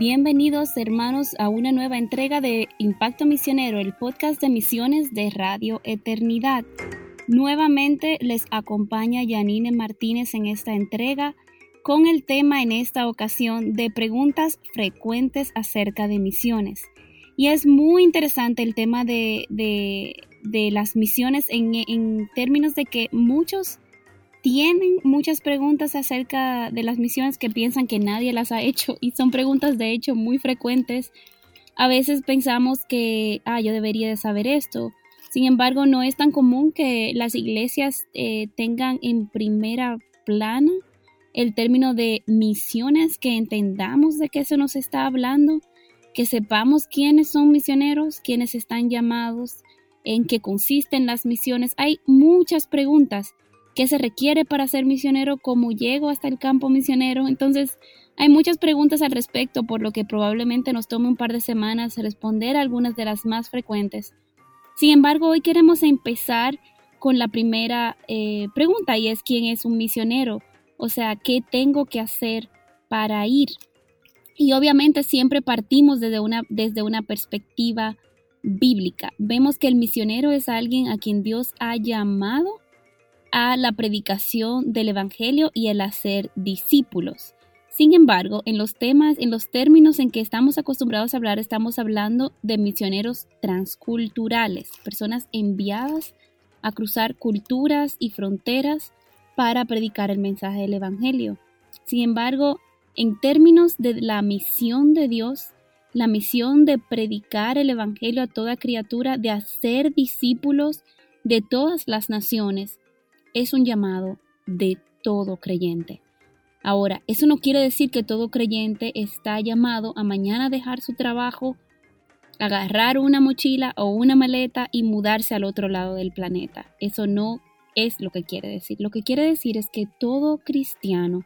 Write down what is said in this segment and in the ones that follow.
Bienvenidos hermanos a una nueva entrega de Impacto Misionero, el podcast de misiones de Radio Eternidad. Nuevamente les acompaña Yanine Martínez en esta entrega con el tema en esta ocasión de preguntas frecuentes acerca de misiones. Y es muy interesante el tema de, las misiones en, en términos de que muchos tienen muchas preguntas acerca de las misiones que piensan que nadie las ha hecho y son preguntas de hecho muy frecuentes. A veces pensamos que, ah, yo debería de saber esto. Sin embargo, no es tan común que las iglesias eh, tengan en primera plana el término de misiones, que entendamos de qué se nos está hablando, que sepamos quiénes son misioneros, quiénes están llamados, en qué consisten las misiones. Hay muchas preguntas qué se requiere para ser misionero, cómo llego hasta el campo misionero. Entonces, hay muchas preguntas al respecto, por lo que probablemente nos tome un par de semanas responder algunas de las más frecuentes. Sin embargo, hoy queremos empezar con la primera eh, pregunta y es quién es un misionero, o sea, qué tengo que hacer para ir. Y obviamente siempre partimos desde una, desde una perspectiva bíblica. Vemos que el misionero es alguien a quien Dios ha llamado a la predicación del Evangelio y el hacer discípulos. Sin embargo, en los temas, en los términos en que estamos acostumbrados a hablar, estamos hablando de misioneros transculturales, personas enviadas a cruzar culturas y fronteras para predicar el mensaje del Evangelio. Sin embargo, en términos de la misión de Dios, la misión de predicar el Evangelio a toda criatura, de hacer discípulos de todas las naciones, es un llamado de todo creyente. Ahora, eso no quiere decir que todo creyente está llamado a mañana dejar su trabajo, agarrar una mochila o una maleta y mudarse al otro lado del planeta. Eso no es lo que quiere decir. Lo que quiere decir es que todo cristiano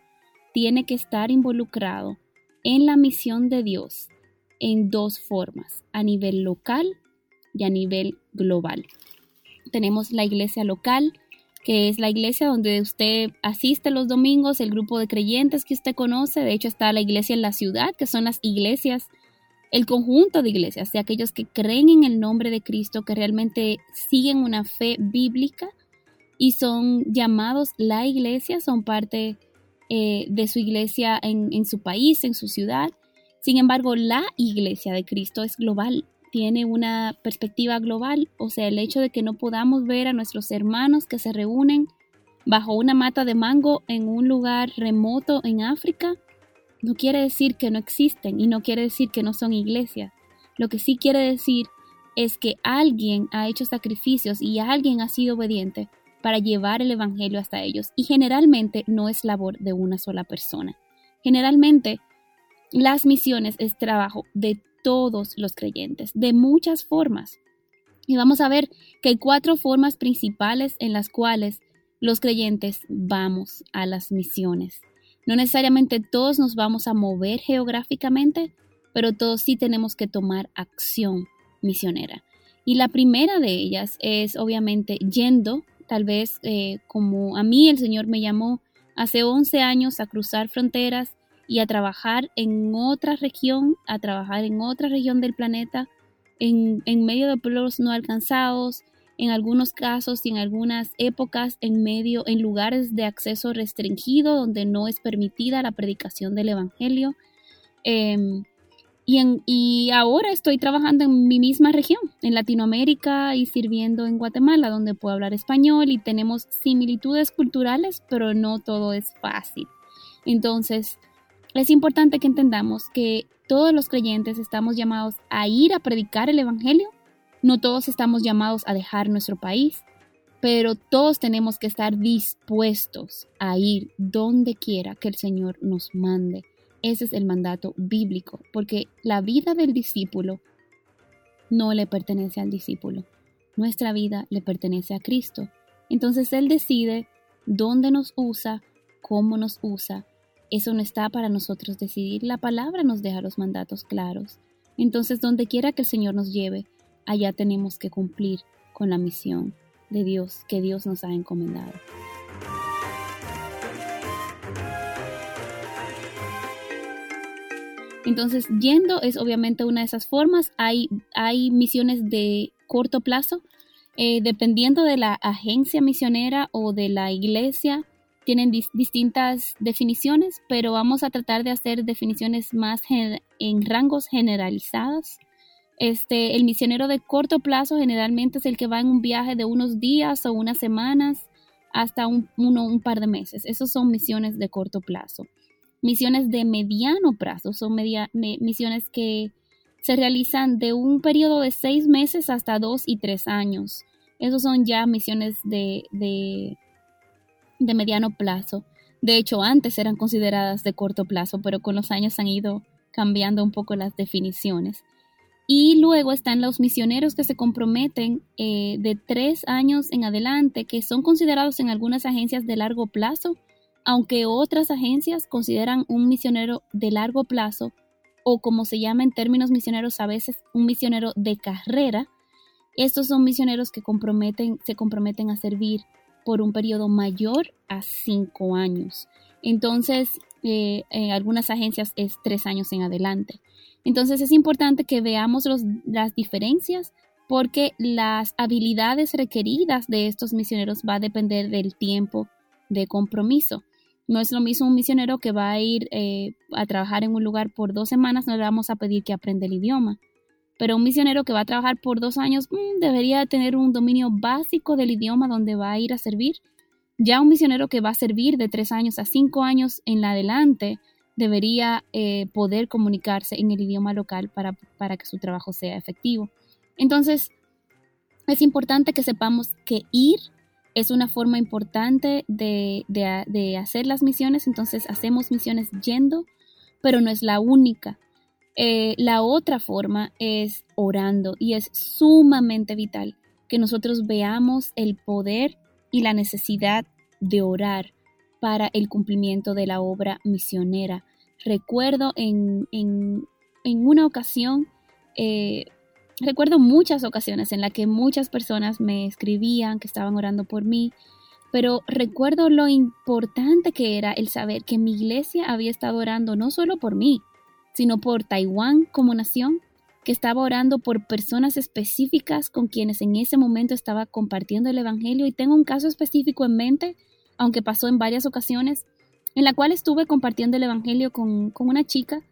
tiene que estar involucrado en la misión de Dios en dos formas, a nivel local y a nivel global. Tenemos la iglesia local, que es la iglesia donde usted asiste los domingos, el grupo de creyentes que usted conoce. De hecho, está la iglesia en la ciudad, que son las iglesias, el conjunto de iglesias, de aquellos que creen en el nombre de Cristo, que realmente siguen una fe bíblica y son llamados la iglesia, son parte eh, de su iglesia en, en su país, en su ciudad. Sin embargo, la iglesia de Cristo es global, tiene una perspectiva global, o sea, el hecho de que no podamos ver a nuestros hermanos que se reúnen bajo una mata de mango en un lugar remoto en África, no quiere decir que no existen y no quiere decir que no son iglesias. Lo que sí quiere decir es que alguien ha hecho sacrificios y alguien ha sido obediente para llevar el Evangelio hasta ellos. Y generalmente no es labor de una sola persona. Generalmente las misiones es trabajo de todos los creyentes, de muchas formas. Y vamos a ver que hay cuatro formas principales en las cuales los creyentes vamos a las misiones. No necesariamente todos nos vamos a mover geográficamente, pero todos sí tenemos que tomar acción misionera. Y la primera de ellas es obviamente yendo, tal vez eh, como a mí el Señor me llamó hace 11 años a cruzar fronteras y a trabajar en otra región, a trabajar en otra región del planeta, en, medio de pueblos no alcanzados, en algunos casos y en algunas épocas en medio, en lugares de acceso restringido donde no es permitida la predicación del Evangelio. Em, y, y, ahora estoy trabajando en mi misma región, en Latinoamérica y sirviendo en Guatemala, donde puedo hablar español y tenemos similitudes culturales, pero no todo es fácil. Entonces, es importante que entendamos que todos los creyentes estamos llamados a ir a predicar el Evangelio. No todos estamos llamados a dejar nuestro país, pero todos tenemos que estar dispuestos a ir donde quiera que el Señor nos mande. Ese es el mandato bíblico, porque la vida del discípulo no le pertenece al discípulo. nuestra vida le pertenece a Cristo. Entonces Él decide dónde nos usa, cómo nos usa. Eso no está para nosotros decidir. La palabra nos deja los mandatos claros. Entonces, donde quiera que el Señor nos lleve, allá tenemos que cumplir con la misión de Dios que Dios nos ha encomendado. Entonces, yendo es obviamente una de esas formas. Hay, hay misiones de corto plazo, eh, dependiendo de la agencia misionera o de la iglesia, tienen distintas definiciones, pero vamos a tratar de hacer definiciones más en rangos generalizados. Este, el misionero de corto plazo generalmente es el que va en un viaje de unos días o unas semanas hasta un, par de meses. Esos son misiones de corto plazo. Misiones de mediano plazo son misiones que se realizan de un periodo de seis meses hasta dos y tres años. Esos son ya misiones de, de mediano plazo. De hecho, antes eran consideradas de corto plazo, pero con los años han ido cambiando un poco las definiciones. Y luego están los misioneros que se comprometen eh, de tres años en adelante, que son considerados en algunas agencias de largo plazo, aunque otras agencias consideran un misionero de largo plazo o como se llama en términos misioneros a veces un misionero de carrera. Estos son misioneros que se comprometen a servir por un periodo mayor a cinco años. Entonces, eh, en algunas agencias es tres años en adelante. Entonces es importante que veamos las diferencias porque las habilidades requeridas de estos misioneros va a depender del tiempo de compromiso. No es lo mismo un misionero que va a ir eh, a trabajar en un lugar por dos semanas, no le vamos a pedir que aprenda el idioma. Pero un misionero que va a trabajar por dos años mm, debería tener un dominio básico del idioma donde va a ir a servir. Ya un misionero que va a servir de tres años a cinco años en adelante debería eh, poder comunicarse en el idioma local para, para que su trabajo sea efectivo. Entonces, es importante que sepamos que ir es una forma importante de, de, hacer las misiones, entonces hacemos misiones yendo, pero no es la única. Eh, la otra forma es orando y es sumamente vital que nosotros veamos el poder y la necesidad de orar para el cumplimiento de la obra misionera. Recuerdo en, una ocasión, eh, recuerdo muchas ocasiones en las que muchas personas me escribían que estaban orando por mí, pero recuerdo lo importante que era el saber que mi iglesia había estado orando no solo por mí, sino por Taiwán como nación, que estaba orando por personas específicas con quienes en ese momento estaba compartiendo el Evangelio. Y tengo un caso específico en mente aunque pasó en varias ocasiones, en la cual estuve compartiendo el Evangelio con, una chica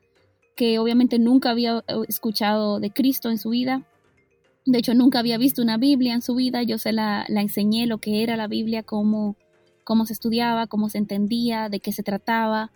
que obviamente nunca había eh, escuchado de Cristo en su vida. De hecho, nunca había visto una Biblia en su vida. Yo se la, enseñé lo que era la Biblia, cómo, cómo se estudiaba, cómo se entendía, de qué se trataba,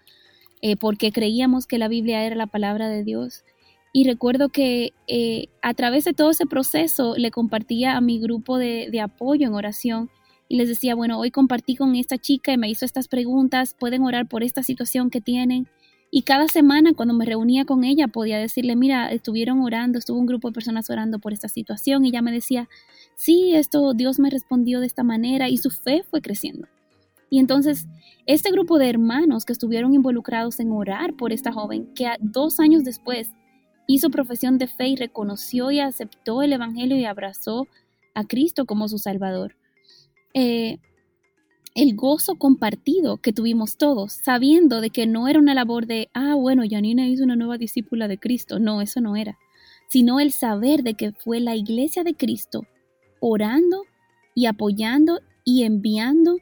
eh, porque creíamos que la Biblia era la palabra de Dios. Y recuerdo que eh, a través de todo ese proceso le compartía a mi grupo de, de apoyo en oración y les decía, bueno, hoy compartí con esta chica y me hizo estas preguntas, pueden orar por esta situación que tienen. Y cada semana cuando me reunía con ella podía decirle, mira, estuvieron orando, estuvo un grupo de personas orando por esta situación y ella me decía, sí, esto Dios me respondió de esta manera y su fe fue creciendo. Y entonces, este grupo de hermanos que estuvieron involucrados en orar por esta joven, que dos años después hizo profesión de fe y reconoció y aceptó el Evangelio y abrazó a Cristo como su Salvador, eh, el gozo compartido que tuvimos todos, sabiendo de que no era una labor de, ah, bueno, Janina hizo una nueva discípula de Cristo. No, eso no era. Sino el saber de que fue la iglesia de Cristo orando y apoyando y enviando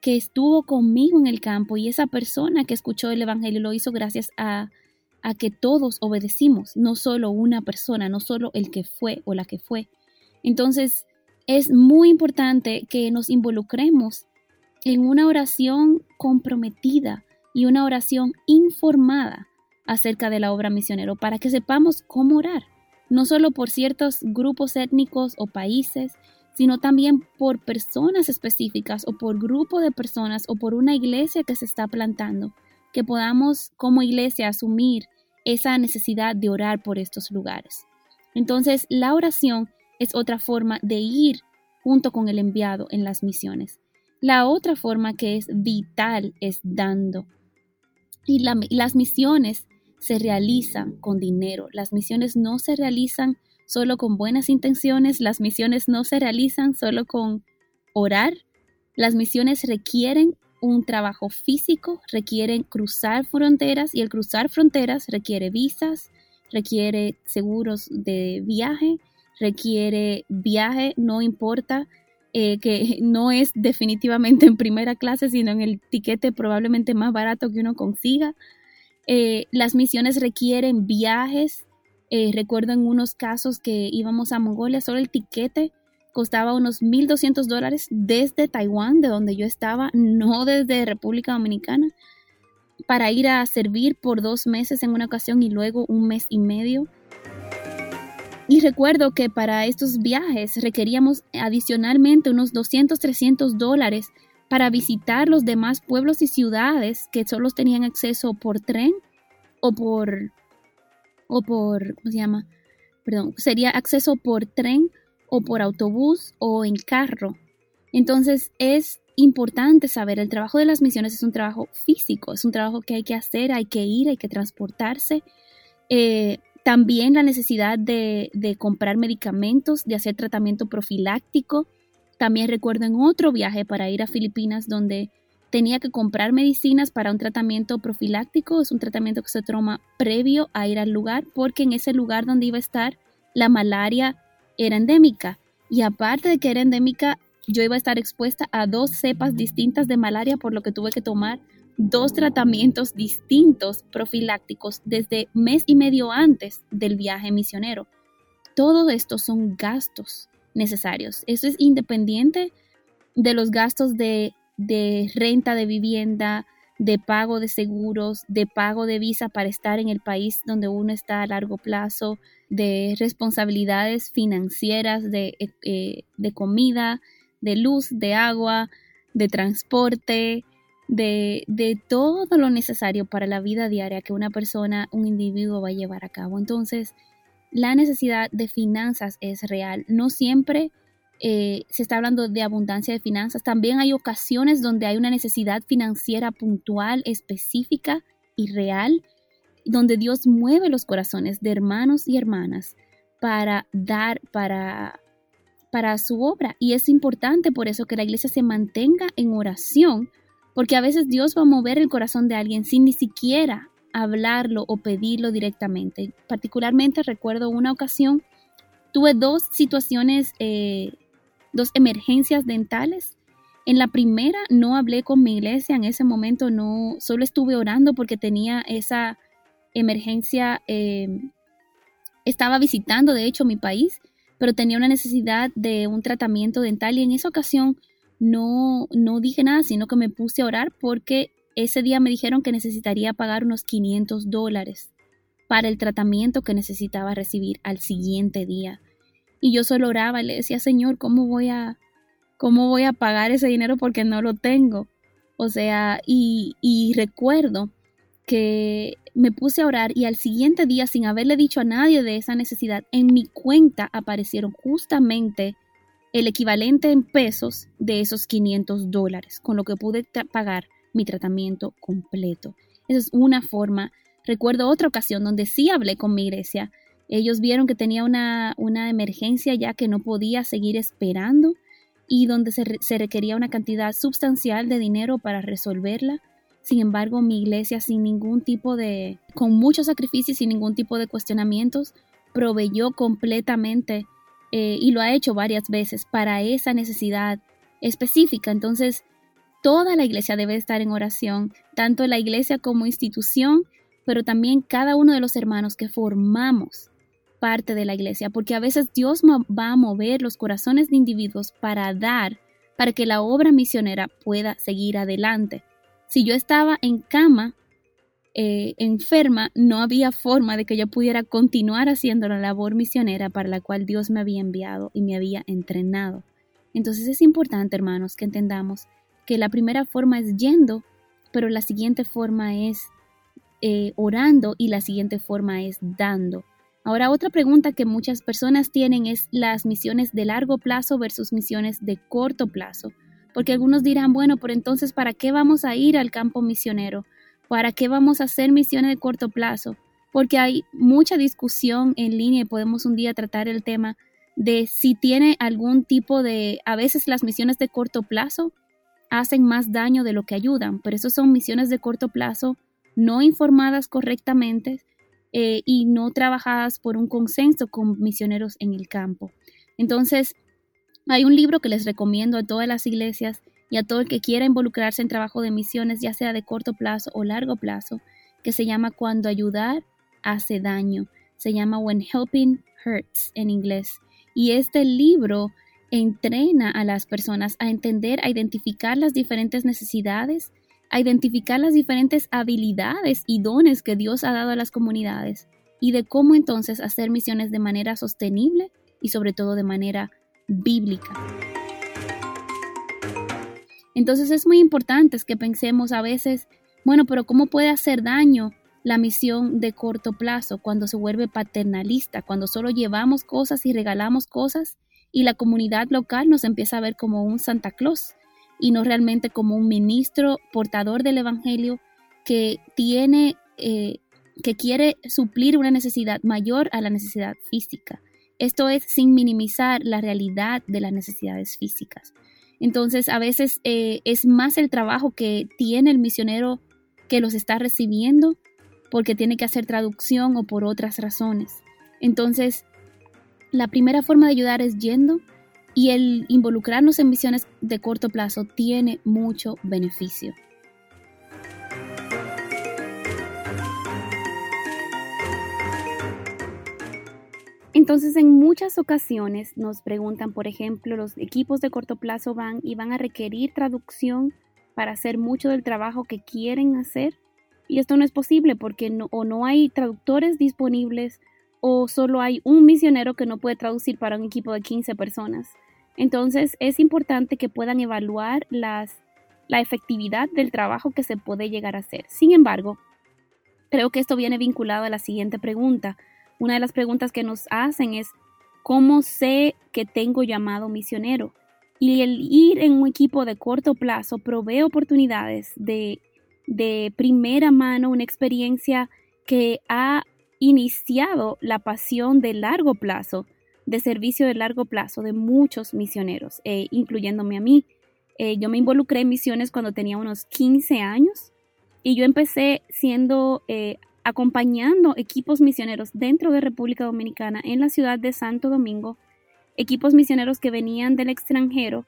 que estuvo conmigo en el campo y esa persona que escuchó el Evangelio lo hizo gracias a, a que todos obedecimos, no solo una persona, no solo el que fue o la que fue. Entonces, es muy importante que nos involucremos en una oración comprometida y una oración informada acerca de la obra misionero para que sepamos cómo orar, no solo por ciertos grupos étnicos o países, sino también por personas específicas o por grupo de personas o por una iglesia que se está plantando, que podamos como iglesia asumir esa necesidad de orar por estos lugares. Entonces, la oración es otra forma de ir junto con el enviado en las misiones. La otra forma que es vital es dando. Y las misiones se realizan con dinero. Las misiones no se realizan solo con buenas intenciones. Las misiones no se realizan solo con orar. Las misiones requieren un trabajo físico, requieren cruzar fronteras y el cruzar fronteras requiere visas, requiere seguros de viaje, requiere viaje, no importa eh, que no es definitivamente en primera clase, sino en el tiquete probablemente más barato que uno consiga. Eh, las misiones requieren viajes. Eh, recuerdo en unos casos que íbamos a Mongolia, solo el tiquete costaba unos 1.200 dólares desde Taiwán, de donde yo estaba, no desde República Dominicana, para ir a servir por dos meses en una ocasión y luego un mes y medio. Y recuerdo que para estos viajes requeríamos adicionalmente unos 200, 300 dólares para visitar los demás pueblos y ciudades que solo tenían acceso por tren o por, o por, ¿cómo se llama? Perdón, sería acceso por tren o por autobús o en carro. Entonces es importante saber, el trabajo de las misiones es un trabajo físico, es un trabajo que hay que hacer, hay que ir, hay que transportarse. Eh, también la necesidad de, de, comprar medicamentos, de hacer tratamiento profiláctico. También recuerdo en otro viaje para ir a Filipinas donde tenía que comprar medicinas para un tratamiento profiláctico. Es un tratamiento que se toma previo a ir al lugar porque en ese lugar donde iba a estar la malaria era endémica. Y aparte de que era endémica, yo iba a estar expuesta a dos cepas distintas de malaria, por lo que tuve que tomar dos tratamientos distintos profilácticos desde mes y medio antes del viaje misionero. Todo esto son gastos necesarios. Eso es independiente de los gastos de, de renta de vivienda, de pago de seguros, de pago de visa para estar en el país donde uno está a largo plazo, de responsabilidades financieras, de, eh, eh, de comida, de luz, de agua, de transporte, de, de, todo lo necesario para la vida diaria que una persona, un individuo va a llevar a cabo. Entonces, la necesidad de finanzas es real. No siempre eh, se está hablando de abundancia de finanzas. También hay ocasiones donde hay una necesidad financiera puntual, específica y real, donde Dios mueve los corazones de hermanos y hermanas para dar, para, para su obra. Y es importante por eso que la iglesia se mantenga en oración, porque a veces Dios va a mover el corazón de alguien sin ni siquiera hablarlo o pedirlo directamente. Particularmente recuerdo una ocasión, tuve dos situaciones eh, dos emergencias dentales. En la primera no hablé con mi iglesia, en ese momento no, solo estuve orando porque tenía esa emergencia, em, estaba visitando de hecho mi país, pero tenía una necesidad de un tratamiento dental y en esa ocasión no, no dije nada, sino que me puse a orar porque ese día me dijeron que necesitaría pagar unos 500 dólares para el tratamiento que necesitaba recibir al siguiente día. Y yo solo oraba y le decía, Señor, ¿cómo voy a, cómo voy a pagar ese dinero porque no lo tengo? O sea, y, y recuerdo que me puse a orar y al siguiente día, sin haberle dicho a nadie de esa necesidad, en mi cuenta aparecieron justamente el equivalente en pesos de esos 500 dólares, con lo que pude pagar mi tratamiento completo. Esa es una forma. Recuerdo otra ocasión donde sí hablé con mi iglesia ellos vieron que tenía una, emergencia ya que no podía seguir esperando y donde se, se, requería una cantidad sustancial de dinero para resolverla. Sin embargo, mi iglesia sin ningún tipo de, con muchos sacrificios, sin ningún tipo de cuestionamientos, proveyó completamente eh, y lo ha hecho varias veces para esa necesidad específica. Entonces, toda la iglesia debe estar en oración, tanto la iglesia como institución, pero también cada uno de los hermanos que formamos parte de la iglesia, porque a veces Dios va a mover los corazones de individuos para dar, para que la obra misionera pueda seguir adelante. Si yo estaba en cama, eh, enferma, no había forma de que yo pudiera continuar haciendo la labor misionera para la cual Dios me había enviado y me había entrenado. Entonces es importante, hermanos, que entendamos que la primera forma es yendo, pero la siguiente forma es eh, orando y la siguiente forma es dando Ahora, otra pregunta que muchas personas tienen es las misiones de largo plazo versus misiones de corto plazo. Porque algunos dirán, bueno, por entonces, ¿para qué vamos a ir al campo misionero? ¿Para qué vamos a hacer misiones de corto plazo? Porque hay mucha discusión en línea y podemos un día tratar el tema de si tiene algún tipo de, a veces las misiones de corto plazo hacen más daño de lo que ayudan, pero eso son misiones de corto plazo no informadas correctamente eh, y no trabajadas por un consenso con misioneros en el campo. Entonces, hay un libro que les recomiendo a todas las iglesias y a todo el que quiera involucrarse en trabajo de misiones, ya sea de corto plazo o largo plazo, que se llama Cuando ayudar hace daño. Se llama When Helping Hurts en inglés. Y este libro entrena a las personas a entender, a identificar las diferentes necesidades a identificar las diferentes habilidades y dones que Dios ha dado a las comunidades y de cómo entonces hacer misiones de manera sostenible y sobre todo de manera bíblica. Entonces es muy importante que pensemos a veces, bueno, pero ¿cómo puede hacer daño la misión de corto plazo cuando se vuelve paternalista, cuando solo llevamos cosas y regalamos cosas y la comunidad local nos empieza a ver como un Santa Claus? Y no realmente como un ministro portador del Evangelio que tiene, eh, que quiere suplir una necesidad mayor a la necesidad física. Esto es sin minimizar la realidad de las necesidades físicas. Entonces, a veces eh, es más el trabajo que tiene el misionero que los está recibiendo porque tiene que hacer traducción o por otras razones. Entonces, la primera forma de ayudar es yendo y el involucrarnos en misiones de corto plazo tiene mucho beneficio. Entonces, en muchas ocasiones nos preguntan, por ejemplo, los equipos de corto plazo van y van a requerir traducción para hacer mucho del trabajo que quieren hacer. Y esto no es posible porque no, o no hay traductores disponibles o solo hay un misionero que no puede traducir para un equipo de 15 personas. Entonces es importante que puedan evaluar la efectividad del trabajo que se puede llegar a hacer. Sin embargo, creo que esto viene vinculado a la siguiente pregunta. Una de las preguntas que nos hacen es, ¿cómo sé que tengo llamado misionero? Y el ir en un equipo de corto plazo provee oportunidades de, de primera mano, una experiencia que ha iniciado la pasión de largo plazo de servicio de largo plazo de muchos misioneros, eh, incluyéndome a mí. Eh, yo me involucré en misiones cuando tenía unos 15 años y yo empecé siendo eh, acompañando equipos misioneros dentro de República Dominicana en la ciudad de Santo Domingo, equipos misioneros que venían del extranjero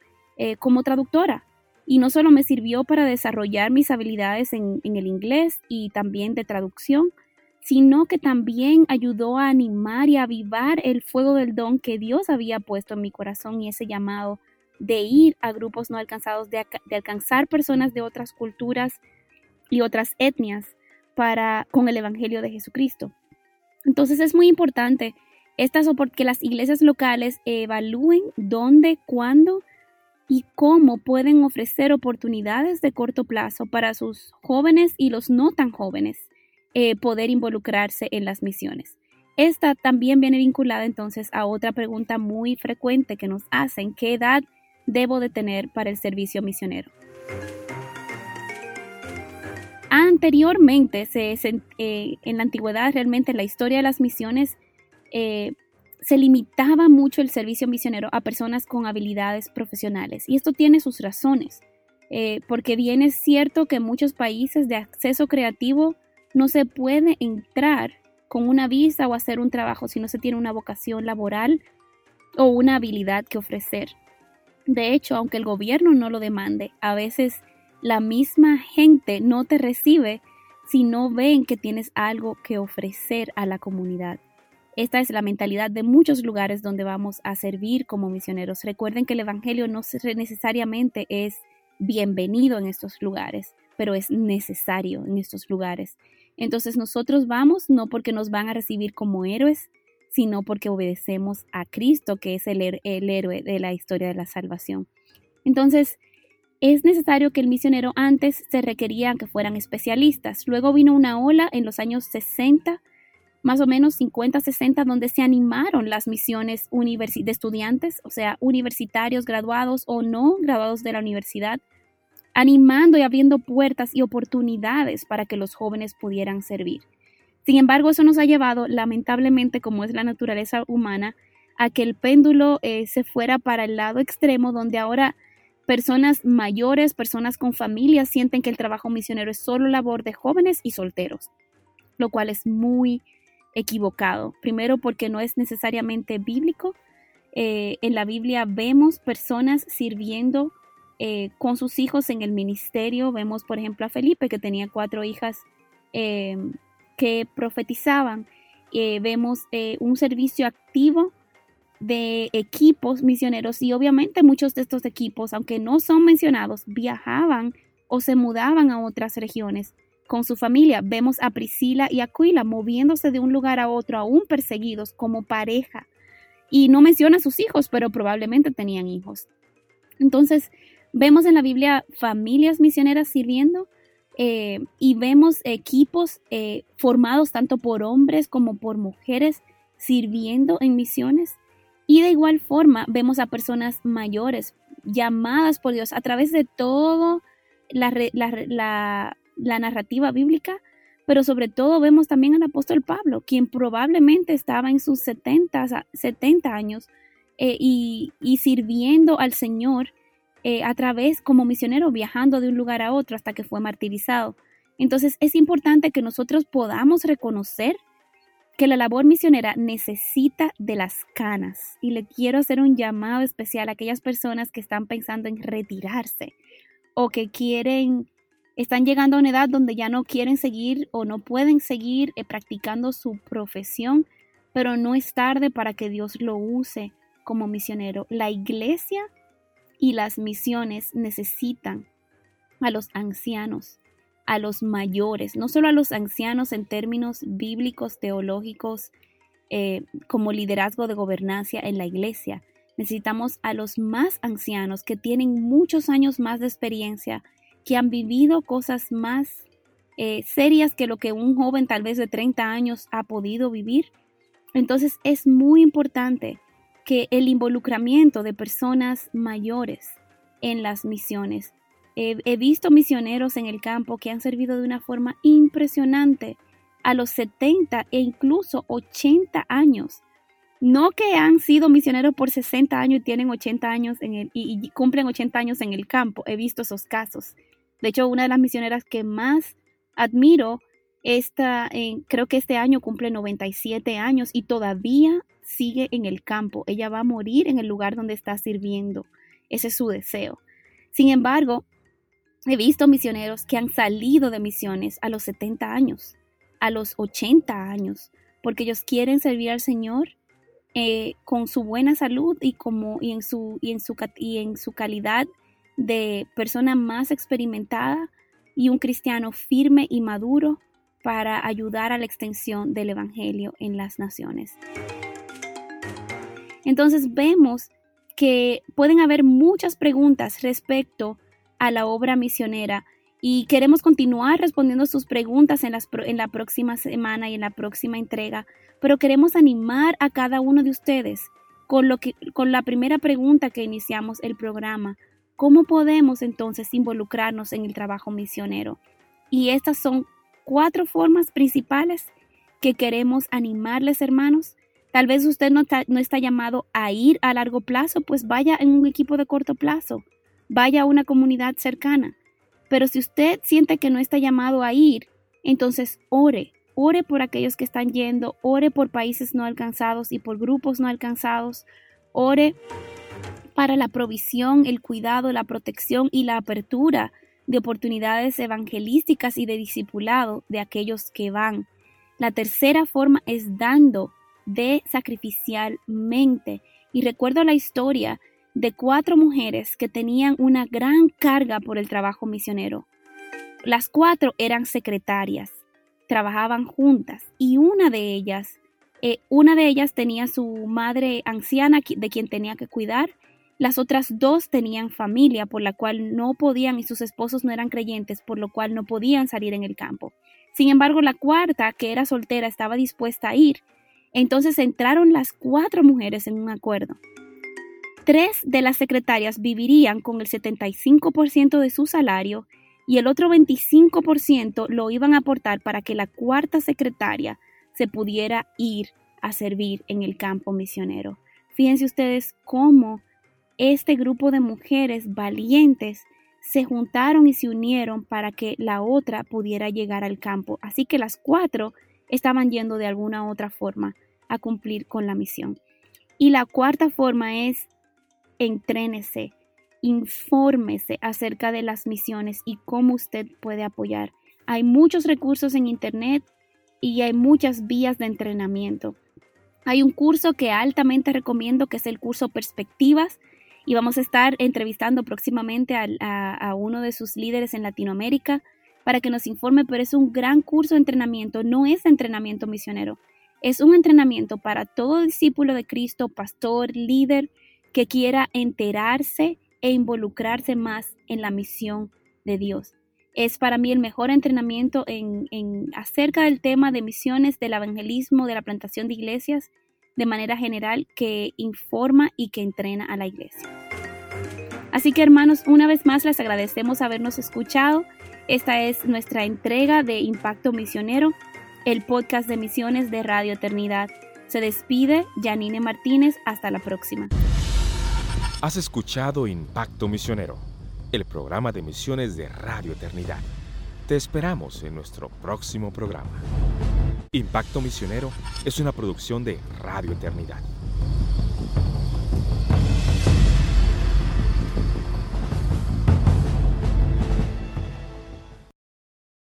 como traductora. Y no solo me sirvió para desarrollar mis habilidades en el inglés y también de traducción, sino que también ayudó a animar y avivar el fuego del don que Dios había puesto en mi corazón y ese llamado de ir a grupos no alcanzados, de, alcanzar personas de otras culturas y otras etnias para con el evangelio de Jesucristo. Entonces es muy importante estas que las iglesias locales evalúen dónde, cuándo y cómo pueden ofrecer oportunidades de corto plazo para sus jóvenes y los no tan jóvenes eh, poder involucrarse en las misiones. Esta también viene vinculada entonces a otra pregunta muy frecuente que nos hacen, ¿qué edad debo de tener para el servicio misionero? Anteriormente, eh, en la antigüedad, realmente en la historia de las misiones, eh, se limitaba mucho el servicio misionero a personas con habilidades profesionales. Y esto tiene sus razones, porque bien es cierto que muchos países de acceso creativo no se puede entrar con una visa o hacer un trabajo si no se tiene una vocación laboral o una habilidad que ofrecer. De hecho, aunque el gobierno no lo demande, a veces la misma gente no te recibe si no ven que tienes algo que ofrecer a la comunidad. Esta es la mentalidad de muchos lugares donde vamos a servir como misioneros. Recuerden que el Evangelio no necesariamente es bienvenido en estos lugares, pero es necesario en estos lugares. Entonces nosotros vamos no porque nos van a recibir como héroes, sino porque obedecemos a Cristo, que es el, héroe de la historia de la salvación. Entonces, es necesario que el misionero antes se requería que fueran especialistas. Luego vino una ola en los años 60 más o menos 50, 60, donde se animaron las misiones de estudiantes, o sea, universitarios graduados o no graduados de la universidad, animando y abriendo puertas y oportunidades para que los jóvenes pudieran servir. Sin embargo, eso nos ha llevado, lamentablemente, como es la naturaleza humana, a que el péndulo eh, se fuera para el lado extremo, donde ahora personas mayores, personas con familias sienten que el trabajo misionero es solo labor de jóvenes y solteros, lo cual es muy equivocado. Primero porque no es necesariamente bíblico. Eh, en la Biblia vemos personas sirviendo eh, con sus hijos en el ministerio. Vemos, por ejemplo, a Felipe que tenía cuatro hijas eh, que profetizaban. vemos un servicio activo de equipos misioneros y obviamente muchos de estos equipos, aunque no son mencionados, viajaban o se mudaban a otras regiones con su familia. Vemos a Priscila y Aquila moviéndose de un lugar a otro, aún perseguidos como pareja. Y no menciona a sus hijos, pero probablemente tenían hijos. Entonces, vemos en la Biblia familias misioneras sirviendo eh, y vemos equipos eh, formados tanto por hombres como por mujeres sirviendo en misiones. Y de igual forma vemos a personas mayores llamadas por Dios a través de todo la, la, narrativa bíblica, pero sobre todo vemos también al apóstol Pablo, quien probablemente estaba en sus 70, 70 años eh, y, sirviendo al Señor eh, a través como misionero, viajando de un lugar a otro hasta que fue martirizado. Entonces es importante que nosotros podamos reconocer que la labor misionera necesita de las canas. Y le quiero hacer un llamado especial a aquellas personas que están pensando en retirarse o que quieren están llegando a una edad donde ya no quieren seguir o no pueden seguir eh, practicando su profesión, pero no es tarde para que Dios lo use como misionero. La iglesia y las misiones necesitan a los ancianos, a los mayores, no solo a los ancianos en términos bíblicos, teológicos, eh, como liderazgo de gobernancia en la iglesia. Necesitamos a los más ancianos que tienen muchos años más de experiencia que han vivido cosas más eh, serias que lo que un joven tal vez de 30 años ha podido vivir. Entonces es muy importante que el involucramiento de personas mayores en las misiones. he visto misioneros en el campo que han servido de una forma impresionante a los 70 e incluso 80 años. No que han sido misioneros por 60 años y tienen 80 años en el, y, cumplen 80 años en el campo. He visto esos casos. De hecho, una de las misioneras que más admiro, esta, creo que este año cumple 97 años y todavía sigue en el campo. Ella va a morir en el lugar donde está sirviendo. Ese es su deseo. Sin embargo, he visto misioneros que han salido de misiones a los 70 años, a los 80 años, porque ellos quieren servir al Señor eh, con su buena salud y, como, y, en su, y, en su, y en su calidad de persona más experimentada y un cristiano firme y maduro para ayudar a la extensión del Evangelio en las naciones. Entonces vemos que pueden haber muchas preguntas respecto a la obra misionera y queremos continuar respondiendo sus preguntas en, la próxima semana y en la próxima entrega, pero queremos animar a cada uno de ustedes con, lo que, con la primera pregunta que iniciamos el programa. ¿Cómo podemos entonces involucrarnos en el trabajo misionero? Y estas son cuatro formas principales que queremos animarles, hermanos. Tal vez usted no está, no está llamado a ir a largo plazo, pues vaya en un equipo de corto plazo, vaya a una comunidad cercana. Pero si usted siente que no está llamado a ir, entonces ore, ore por aquellos que están yendo, ore por países no alcanzados y por grupos no alcanzados, ore para la provisión, el cuidado, la protección y la apertura de oportunidades evangelísticas y de discipulado de aquellos que van. La tercera forma es dando de sacrificialmente. Y recuerdo la historia de cuatro mujeres que tenían una gran carga por el trabajo misionero. Las cuatro eran secretarias, trabajaban juntas y una de ellas, eh, una de ellas tenía su madre anciana de quien tenía que cuidar Las otras dos tenían familia, por la cual no podían y sus esposos no eran creyentes, por lo cual no podían salir en el campo. Sin embargo, la cuarta, que era soltera, estaba dispuesta a ir. Entonces entraron las cuatro mujeres en un acuerdo. Tres de las secretarias vivirían con el 75% de su salario y el otro 25% lo iban a aportar para que la cuarta secretaria se pudiera ir a servir en el campo misionero. Fíjense ustedes cómo este grupo de mujeres valientes se juntaron y se unieron para que la otra pudiera llegar al campo. Así que las cuatro estaban yendo de alguna u otra forma a cumplir con la misión. Y la cuarta forma es entrénese, infórmese acerca de las misiones y cómo usted puede apoyar. Hay muchos recursos en Internet y hay muchas vías de entrenamiento. Hay un curso que altamente recomiendo que es el curso Perspectivas y vamos a estar entrevistando próximamente a, uno de sus líderes en Latinoamérica para que nos informe, pero es un gran curso de entrenamiento, no es entrenamiento misionero, es un entrenamiento para todo discípulo de Cristo, pastor, líder, que quiera enterarse e involucrarse más en la misión de Dios. Es para mí el mejor entrenamiento en, acerca del tema de misiones, del evangelismo, de la plantación de iglesias de manera general que informa y que entrena a la iglesia. Así que hermanos, una vez más les agradecemos habernos escuchado. Esta es nuestra entrega de Impacto Misionero, el podcast de misiones de Radio Eternidad. Se despide Janine Martínez. Hasta la próxima. Has escuchado Impacto Misionero, el programa de misiones de Radio Eternidad. Te esperamos en nuestro próximo programa. Impacto Misionero es una producción de Radio Eternidad.